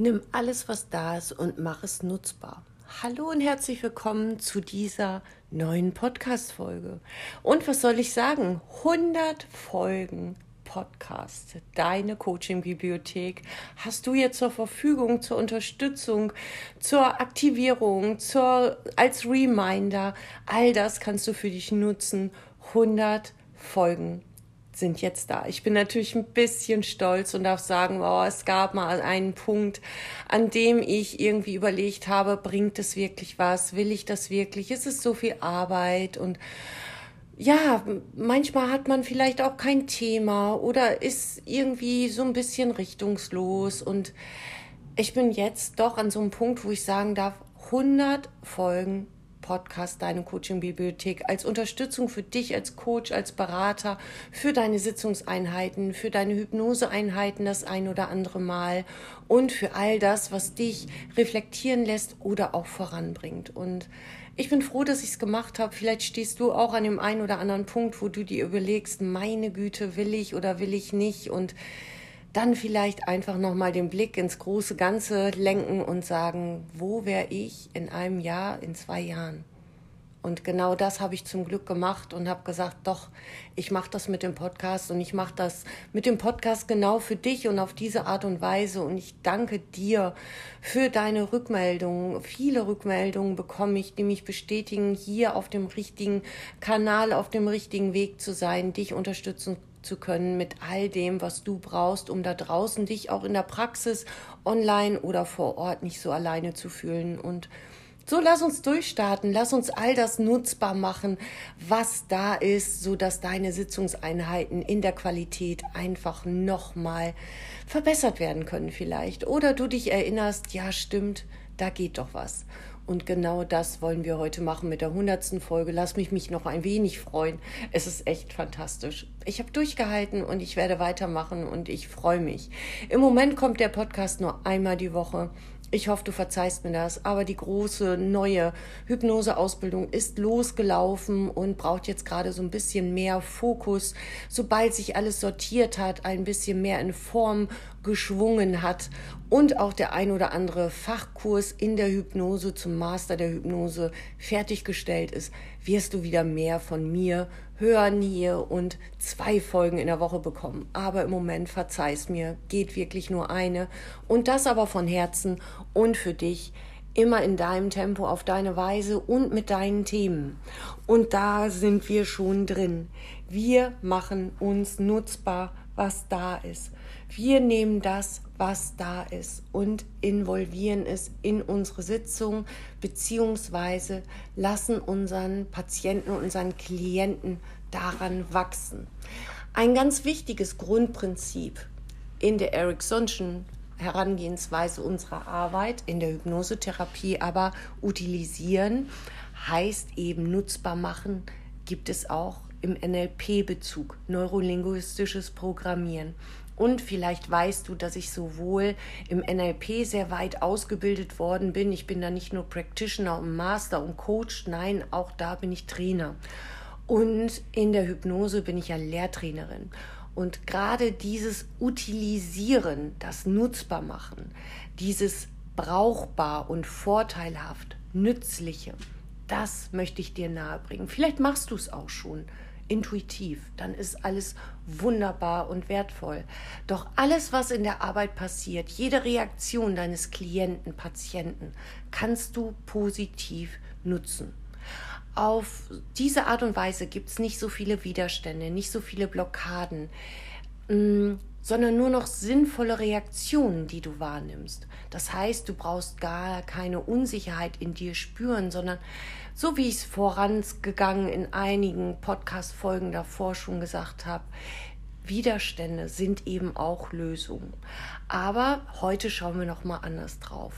Nimm alles, was da ist und mach es nutzbar. Hallo und herzlich willkommen zu dieser neuen Podcast-Folge. Und was soll ich sagen? 100 Folgen Podcast, deine Coaching-Bibliothek hast du jetzt zur Verfügung, zur Unterstützung, zur Aktivierung, zur, als Reminder. All das kannst du für dich nutzen. 100 Folgen sind jetzt da. Ich bin natürlich ein bisschen stolz und darf sagen, oh, es gab mal einen Punkt, an dem ich irgendwie überlegt habe, bringt es wirklich was? Will ich das wirklich? Ist es so viel Arbeit? Und ja, manchmal hat man vielleicht auch kein Thema oder ist irgendwie so ein bisschen richtungslos und ich bin jetzt doch an so einem Punkt, wo ich sagen darf, 100 Folgen Podcast Deine Coaching-Bibliothek als Unterstützung für dich als Coach, als Berater, für deine Sitzungseinheiten, für deine Hypnoseeinheiten das ein oder andere Mal und für all das, was dich reflektieren lässt oder auch voranbringt. Und ich bin froh, dass ich es gemacht habe. Vielleicht stehst du auch an dem einen oder anderen Punkt, wo du dir überlegst, meine Güte, will ich oder will ich nicht und dann vielleicht einfach nochmal den Blick ins große Ganze lenken und sagen, wo wäre ich in einem Jahr, in zwei Jahren? Und genau das habe ich zum Glück gemacht und habe gesagt, doch, ich mache das mit dem Podcast und ich mache das mit dem Podcast genau für dich und auf diese Art und Weise. Und ich danke dir für deine Rückmeldungen. Viele Rückmeldungen bekomme ich, die mich bestätigen, hier auf dem richtigen Kanal, auf dem richtigen Weg zu sein, dich unterstützen zu können mit all dem, was du brauchst, um da draußen dich auch in der Praxis, online oder vor Ort nicht so alleine zu fühlen. Und so lass uns durchstarten, lass uns all das nutzbar machen, was da ist, so dass deine Sitzungseinheiten in der Qualität einfach nochmal verbessert werden können vielleicht. Oder du dich erinnerst, ja stimmt, da geht doch was. Und genau das wollen wir heute machen mit der hundertsten Folge. Lass mich mich noch ein wenig freuen. Es ist echt fantastisch. Ich habe durchgehalten und ich werde weitermachen und ich freue mich. Im Moment kommt der Podcast nur einmal die Woche. Ich hoffe, du verzeihst mir das, aber die große neue Hypnoseausbildung ist losgelaufen und braucht jetzt gerade so ein bisschen mehr Fokus. Sobald sich alles sortiert hat, ein bisschen mehr in Form geschwungen hat und auch der ein oder andere Fachkurs in der Hypnose zum Master der Hypnose fertiggestellt ist, wirst du wieder mehr von mir hören hier und zwei Folgen in der Woche bekommen. Aber im Moment verzeih's mir, geht wirklich nur eine und das aber von Herzen und für dich immer in deinem Tempo, auf deine Weise und mit deinen Themen. Und da sind wir schon drin. Wir machen uns nutzbar, was da ist. Wir nehmen das, was da ist und involvieren es in unsere Sitzung beziehungsweise lassen unseren Patienten, unseren Klienten daran wachsen. Ein ganz wichtiges Grundprinzip in der Ericksonschen Herangehensweise unserer Arbeit in der Hypnosetherapie aber utilisieren heißt eben nutzbar machen, gibt es auch im NLP-Bezug, neurolinguistisches Programmieren. Und vielleicht weißt du, dass ich sowohl im NLP sehr weit ausgebildet worden bin. Ich bin da nicht nur Practitioner und Master und Coach, nein, auch da bin ich Trainer. Und in der Hypnose bin ich ja Lehrtrainerin. Und gerade dieses Utilisieren, das nutzbar machen, dieses brauchbar und vorteilhaft, nützliche, das möchte ich dir nahebringen. Vielleicht machst du es auch schon intuitiv, dann ist alles wunderbar und wertvoll. Doch alles, was in der Arbeit passiert, jede Reaktion deines Klienten, Patienten, kannst du positiv nutzen. Auf diese Art und Weise gibt es nicht so viele Widerstände, nicht so viele Blockaden, mm, sondern nur noch sinnvolle Reaktionen, die du wahrnimmst. Das heißt, du brauchst gar keine Unsicherheit in dir spüren, sondern so wie ich es vorangegangen in einigen Podcast-Folgen davor schon gesagt habe, Widerstände sind eben auch Lösungen. Aber heute schauen wir noch mal anders drauf.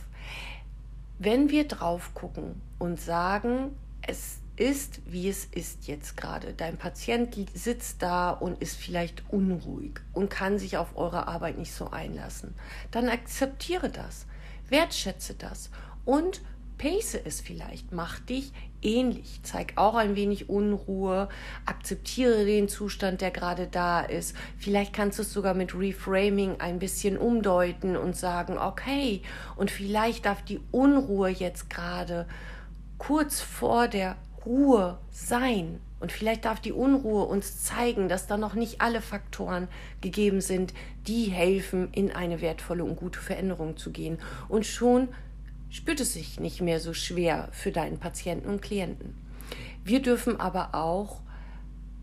Wenn wir drauf gucken und sagen, es ist, wie es ist jetzt gerade. Dein Patient sitzt da und ist vielleicht unruhig und kann sich auf eure Arbeit nicht so einlassen. Dann akzeptiere das, wertschätze das und pace es vielleicht, mach dich ähnlich, zeig auch ein wenig Unruhe, akzeptiere den Zustand, der gerade da ist. Vielleicht kannst du es sogar mit Reframing ein bisschen umdeuten und sagen, okay, und vielleicht darf die Unruhe jetzt gerade kurz vor der Ruhe sein. Und vielleicht darf die Unruhe uns zeigen, dass da noch nicht alle Faktoren gegeben sind, die helfen, in eine wertvolle und gute Veränderung zu gehen. Und schon spürt es sich nicht mehr so schwer für deinen Patienten und Klienten. Wir dürfen aber auch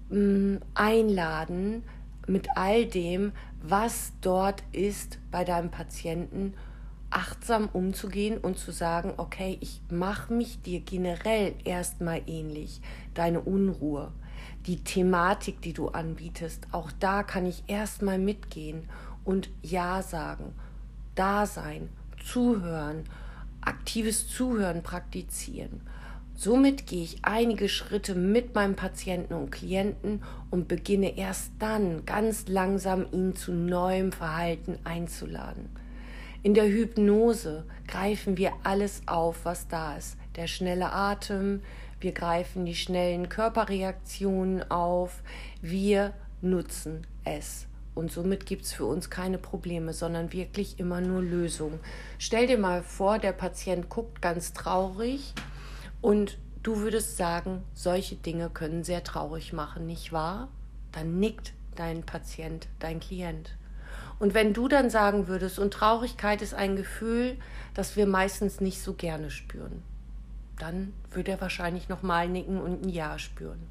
mh, mm, einladen mit all dem, was dort ist bei deinem Patienten achtsam umzugehen und zu sagen, okay, ich mache mich dir generell erstmal ähnlich, deine Unruhe, die Thematik, die du anbietest, auch da kann ich erstmal mitgehen und Ja sagen, da sein, zuhören, aktives Zuhören praktizieren. Somit gehe ich einige Schritte mit meinem Patienten und Klienten und beginne erst dann ganz langsam ihn zu neuem Verhalten einzuladen. In der Hypnose greifen wir alles auf, was da ist. Der schnelle Atem, wir greifen die schnellen Körperreaktionen auf, wir nutzen es. Und somit gibt es für uns keine Probleme, sondern wirklich immer nur Lösungen. Stell dir mal vor, der Patient guckt ganz traurig und du würdest sagen, solche Dinge können sehr traurig machen, nicht wahr? Dann nickt dein Patient, dein Klient. Und wenn du dann sagen würdest, und Traurigkeit ist ein Gefühl, das wir meistens nicht so gerne spüren, dann würde er wahrscheinlich nochmal nicken und ein Ja spüren.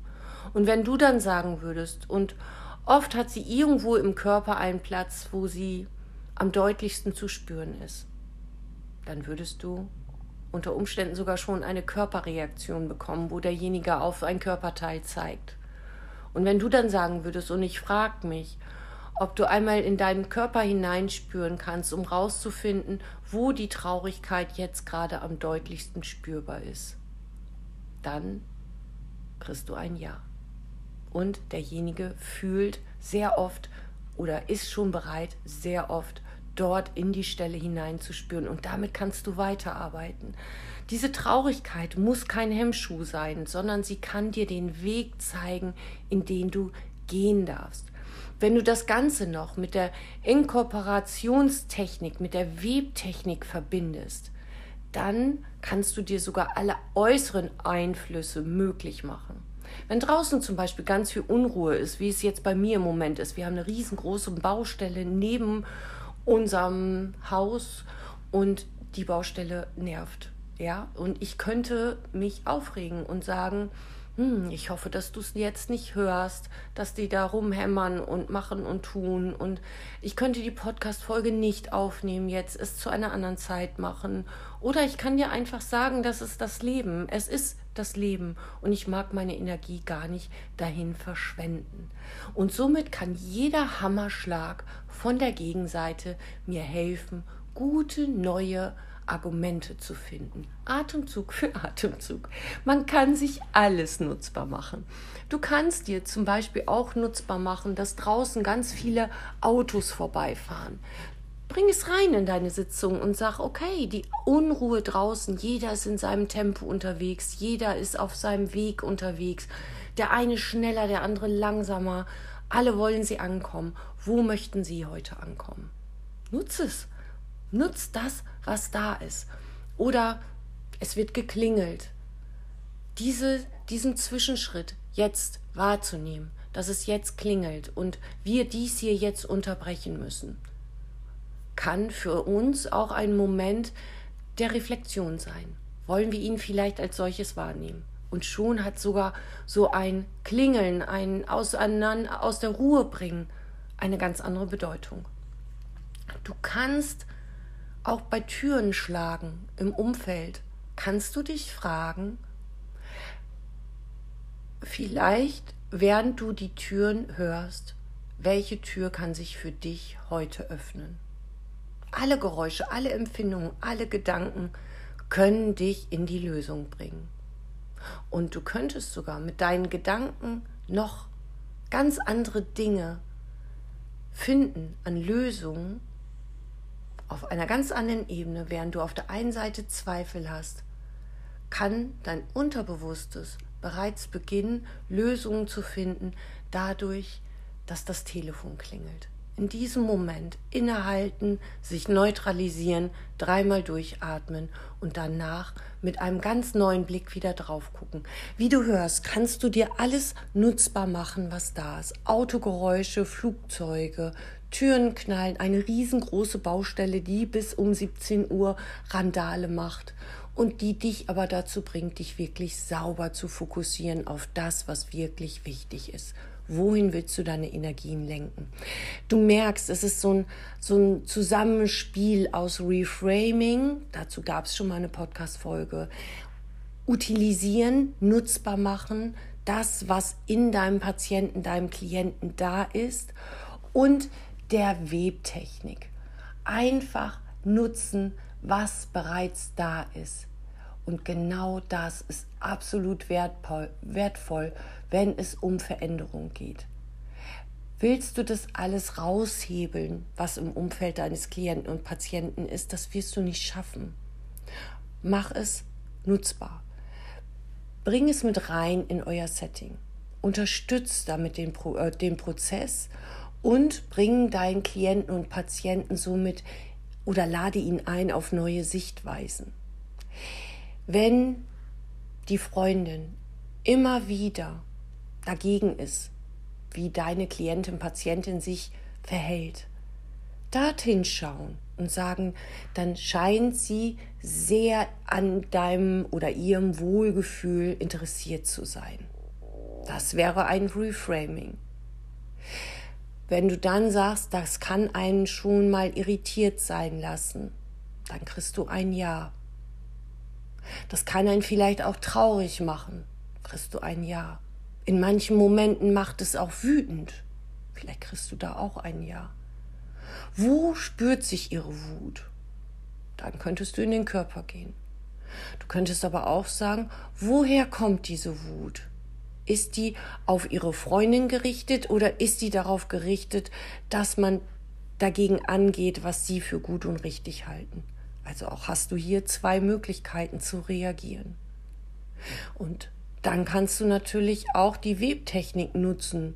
Und wenn du dann sagen würdest, und oft hat sie irgendwo im Körper einen Platz, wo sie am deutlichsten zu spüren ist, dann würdest du unter Umständen sogar schon eine Körperreaktion bekommen, wo derjenige auf ein Körperteil zeigt. Und wenn du dann sagen würdest, und ich frage mich, ob du einmal in deinen Körper hineinspüren kannst, um rauszufinden, wo die Traurigkeit jetzt gerade am deutlichsten spürbar ist. Dann kriegst du ein Ja. Und derjenige fühlt sehr oft oder ist schon bereit, sehr oft dort in die Stelle hineinzuspüren. Und damit kannst du weiterarbeiten. Diese Traurigkeit muss kein Hemmschuh sein, sondern sie kann dir den Weg zeigen, in den du gehen darfst. Wenn du das Ganze noch mit der Inkorporationstechnik, mit der Webtechnik verbindest, dann kannst du dir sogar alle äußeren Einflüsse möglich machen. Wenn draußen zum Beispiel ganz viel Unruhe ist, wie es jetzt bei mir im Moment ist, wir haben eine riesengroße Baustelle neben unserem Haus und die Baustelle nervt. Ja, und ich könnte mich aufregen und sagen, hm, ich hoffe, dass du es jetzt nicht hörst, dass die da rumhämmern und machen und tun. Und ich könnte die Podcast-Folge nicht aufnehmen, jetzt es zu einer anderen Zeit machen. Oder ich kann dir einfach sagen, das ist das Leben. Es ist das Leben. Und ich mag meine Energie gar nicht dahin verschwenden. Und somit kann jeder Hammerschlag von der Gegenseite mir helfen, gute neue Argumente zu finden. Atemzug für Atemzug. Man kann sich alles nutzbar machen. Du kannst dir zum Beispiel auch nutzbar machen, dass draußen ganz viele Autos vorbeifahren. Bring es rein in deine Sitzung und sag, okay, die Unruhe draußen, jeder ist in seinem Tempo unterwegs, jeder ist auf seinem Weg unterwegs. Der eine schneller, der andere langsamer. Alle wollen sie ankommen. Wo möchten sie heute ankommen? Nutze es. Nutz das, was da ist. Oder es wird geklingelt. Diese, diesen Zwischenschritt jetzt wahrzunehmen, dass es jetzt klingelt und wir dies hier jetzt unterbrechen müssen, kann für uns auch ein Moment der Reflexion sein. Wollen wir ihn vielleicht als solches wahrnehmen? Und schon hat sogar so ein Klingeln, ein Auseinander, aus der Ruhe bringen, eine ganz andere Bedeutung. Du kannst auch bei Türen schlagen im Umfeld, kannst du dich fragen, vielleicht während du die Türen hörst, welche Tür kann sich für dich heute öffnen? Alle Geräusche, alle Empfindungen, alle Gedanken können dich in die Lösung bringen. Und du könntest sogar mit deinen Gedanken noch ganz andere Dinge finden an Lösungen, auf einer ganz anderen Ebene, während du auf der einen Seite Zweifel hast, kann dein Unterbewusstes bereits beginnen, Lösungen zu finden, dadurch, dass das Telefon klingelt. In diesem Moment innehalten, sich neutralisieren, dreimal durchatmen und danach mit einem ganz neuen Blick wieder drauf gucken. Wie du hörst, kannst du dir alles nutzbar machen, was da ist. Autogeräusche, Flugzeuge, Türen knallen, eine riesengroße Baustelle, die bis um 17 Uhr Randale macht und die dich aber dazu bringt, dich wirklich sauber zu fokussieren auf das, was wirklich wichtig ist. Wohin willst du deine Energien lenken? Du merkst, es ist so ein, so ein Zusammenspiel aus Reframing, dazu gab es schon mal eine Podcast-Folge, utilisieren, nutzbar machen, das, was in deinem Patienten, deinem Klienten da ist und der Webtechnik. Einfach nutzen, was bereits da ist. Und genau das ist absolut wertvoll, wenn es um Veränderung geht. Willst du das alles raushebeln, was im Umfeld deines Klienten und Patienten ist, das wirst du nicht schaffen. Mach es nutzbar. Bring es mit rein in euer Setting. Unterstützt damit den, äh, den Prozess und bring deinen Klienten und Patienten somit oder lade ihn ein auf neue Sichtweisen. Wenn die Freundin immer wieder dagegen ist, wie deine Klientin, Patientin sich verhält, dorthin schauen und sagen, dann scheint sie sehr an deinem oder ihrem Wohlgefühl interessiert zu sein. Das wäre ein Reframing. Wenn du dann sagst, das kann einen schon mal irritiert sein lassen, dann kriegst du ein Ja. Das kann einen vielleicht auch traurig machen, kriegst du ein Ja. In manchen Momenten macht es auch wütend, vielleicht kriegst du da auch ein Ja. Wo spürt sich ihre Wut? Dann könntest du in den Körper gehen. Du könntest aber auch sagen, woher kommt diese Wut? Ist die auf ihre Freundin gerichtet oder ist die darauf gerichtet, dass man dagegen angeht, was sie für gut und richtig halten? Also auch hast du hier zwei Möglichkeiten zu reagieren. Und dann kannst du natürlich auch die Webtechnik nutzen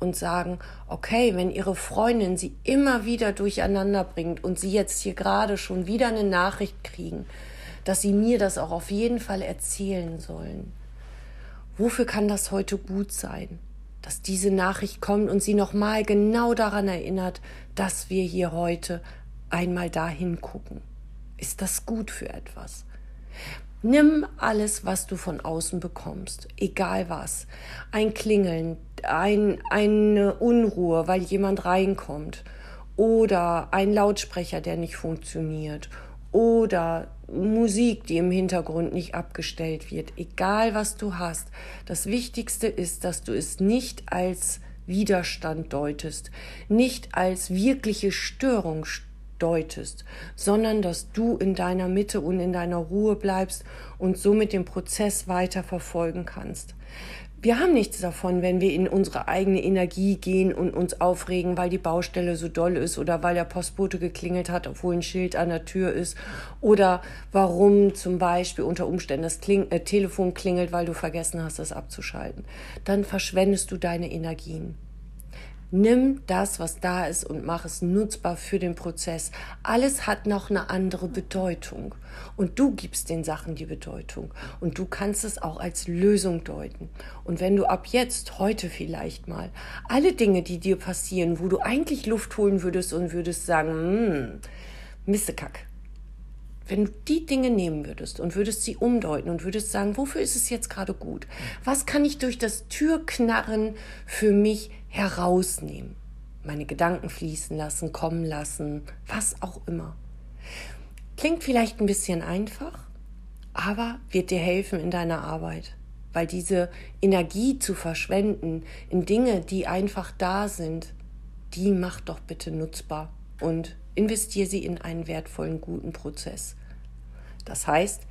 und sagen, okay, wenn ihre Freundin sie immer wieder durcheinander bringt und sie jetzt hier gerade schon wieder eine Nachricht kriegen, dass sie mir das auch auf jeden Fall erzählen sollen, Wofür kann das heute gut sein? Dass diese Nachricht kommt und sie nochmal genau daran erinnert, dass wir hier heute einmal dahin gucken. Ist das gut für etwas? Nimm alles, was du von außen bekommst, egal was. Ein Klingeln, ein, eine Unruhe, weil jemand reinkommt oder ein Lautsprecher, der nicht funktioniert oder Musik, die im Hintergrund nicht abgestellt wird, egal was du hast. Das Wichtigste ist, dass du es nicht als Widerstand deutest, nicht als wirkliche Störung deutest, sondern dass du in deiner Mitte und in deiner Ruhe bleibst und somit den Prozess weiter verfolgen kannst wir haben nichts davon, wenn wir in unsere eigene Energie gehen und uns aufregen, weil die Baustelle so doll ist oder weil der Postbote geklingelt hat, obwohl ein Schild an der Tür ist oder warum zum Beispiel unter Umständen das Kling äh, Telefon klingelt, weil du vergessen hast, das abzuschalten. Dann verschwendest du deine Energien. Nimm das, was da ist und mach es nutzbar für den Prozess. Alles hat noch eine andere Bedeutung. Und du gibst den Sachen die Bedeutung. Und du kannst es auch als Lösung deuten. Und wenn du ab jetzt, heute vielleicht mal, alle Dinge, die dir passieren, wo du eigentlich Luft holen würdest und würdest sagen, hm, Mistekack, wenn du die Dinge nehmen würdest und würdest sie umdeuten und würdest sagen, wofür ist es jetzt gerade gut? Was kann ich durch das Türknarren für mich herausnehmen? Meine Gedanken fließen lassen, kommen lassen, was auch immer. Klingt vielleicht ein bisschen einfach, aber wird dir helfen in deiner Arbeit. Weil diese Energie zu verschwenden in Dinge, die einfach da sind, die mach doch bitte nutzbar und investiere sie in einen wertvollen, guten Prozess. Das heißt,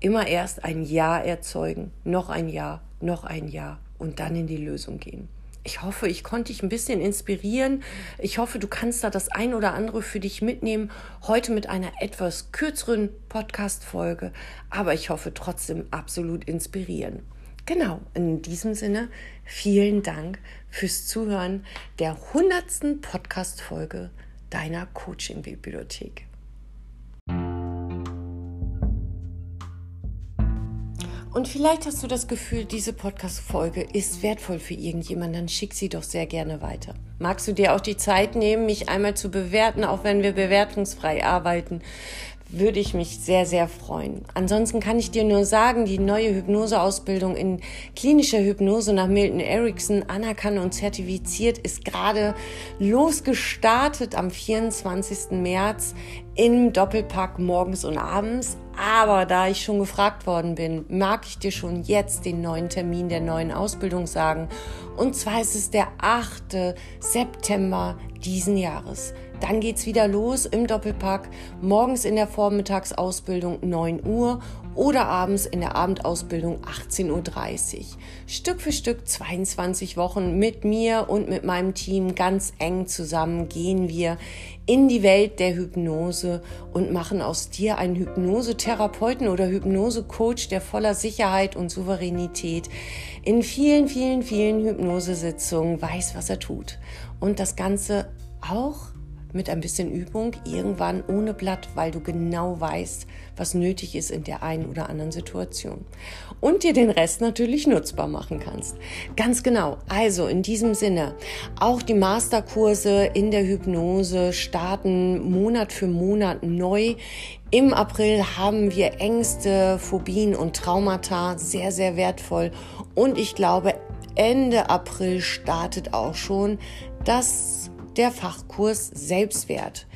immer erst ein Ja erzeugen, noch ein Ja, noch ein Ja und dann in die Lösung gehen. Ich hoffe, ich konnte dich ein bisschen inspirieren. Ich hoffe, du kannst da das ein oder andere für dich mitnehmen. Heute mit einer etwas kürzeren Podcast-Folge, aber ich hoffe trotzdem absolut inspirieren. Genau, in diesem Sinne, vielen Dank fürs Zuhören der hundertsten Podcast-Folge deiner Coaching-Bibliothek. Und vielleicht hast du das Gefühl, diese Podcast-Folge ist wertvoll für irgendjemanden, dann schick sie doch sehr gerne weiter. Magst du dir auch die Zeit nehmen, mich einmal zu bewerten, auch wenn wir bewertungsfrei arbeiten? Würde ich mich sehr, sehr freuen. Ansonsten kann ich dir nur sagen, die neue Hypnoseausbildung in klinischer Hypnose nach Milton Erickson anerkannt und zertifiziert ist gerade losgestartet am 24. März im Doppelpack morgens und abends. Aber da ich schon gefragt worden bin, mag ich dir schon jetzt den neuen Termin der neuen Ausbildung sagen. Und zwar ist es der 8. September diesen Jahres. Dann geht's wieder los im Doppelpack, morgens in der Vormittagsausbildung 9 Uhr oder abends in der Abendausbildung 18.30 Uhr. Stück für Stück 22 Wochen mit mir und mit meinem Team ganz eng zusammen gehen wir in die Welt der Hypnose und machen aus dir einen Hypnosetherapeuten oder Hypnosecoach, der voller Sicherheit und Souveränität in vielen, vielen, vielen Hypnosesitzungen weiß, was er tut. Und das Ganze auch mit ein bisschen Übung irgendwann ohne Blatt, weil du genau weißt, was nötig ist in der einen oder anderen Situation. Und dir den Rest natürlich nutzbar machen kannst. Ganz genau. Also in diesem Sinne, auch die Masterkurse in der Hypnose starten Monat für Monat neu. Im April haben wir Ängste, Phobien und Traumata, sehr, sehr wertvoll. Und ich glaube, Ende April startet auch schon das der Fachkurs Selbstwert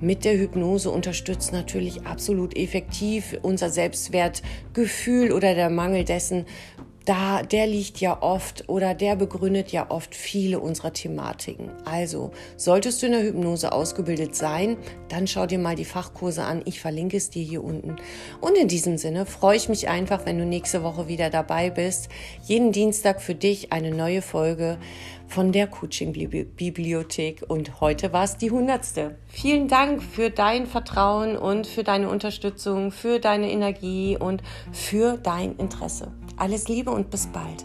mit der Hypnose unterstützt natürlich absolut effektiv unser Selbstwertgefühl oder der Mangel dessen da, der liegt ja oft oder der begründet ja oft viele unserer Thematiken. Also, solltest du in der Hypnose ausgebildet sein, dann schau dir mal die Fachkurse an. Ich verlinke es dir hier unten. Und in diesem Sinne freue ich mich einfach, wenn du nächste Woche wieder dabei bist. Jeden Dienstag für dich eine neue Folge von der Coaching-Bibliothek. Und heute war es die hundertste. Vielen Dank für dein Vertrauen und für deine Unterstützung, für deine Energie und für dein Interesse. Alles Liebe und bis bald.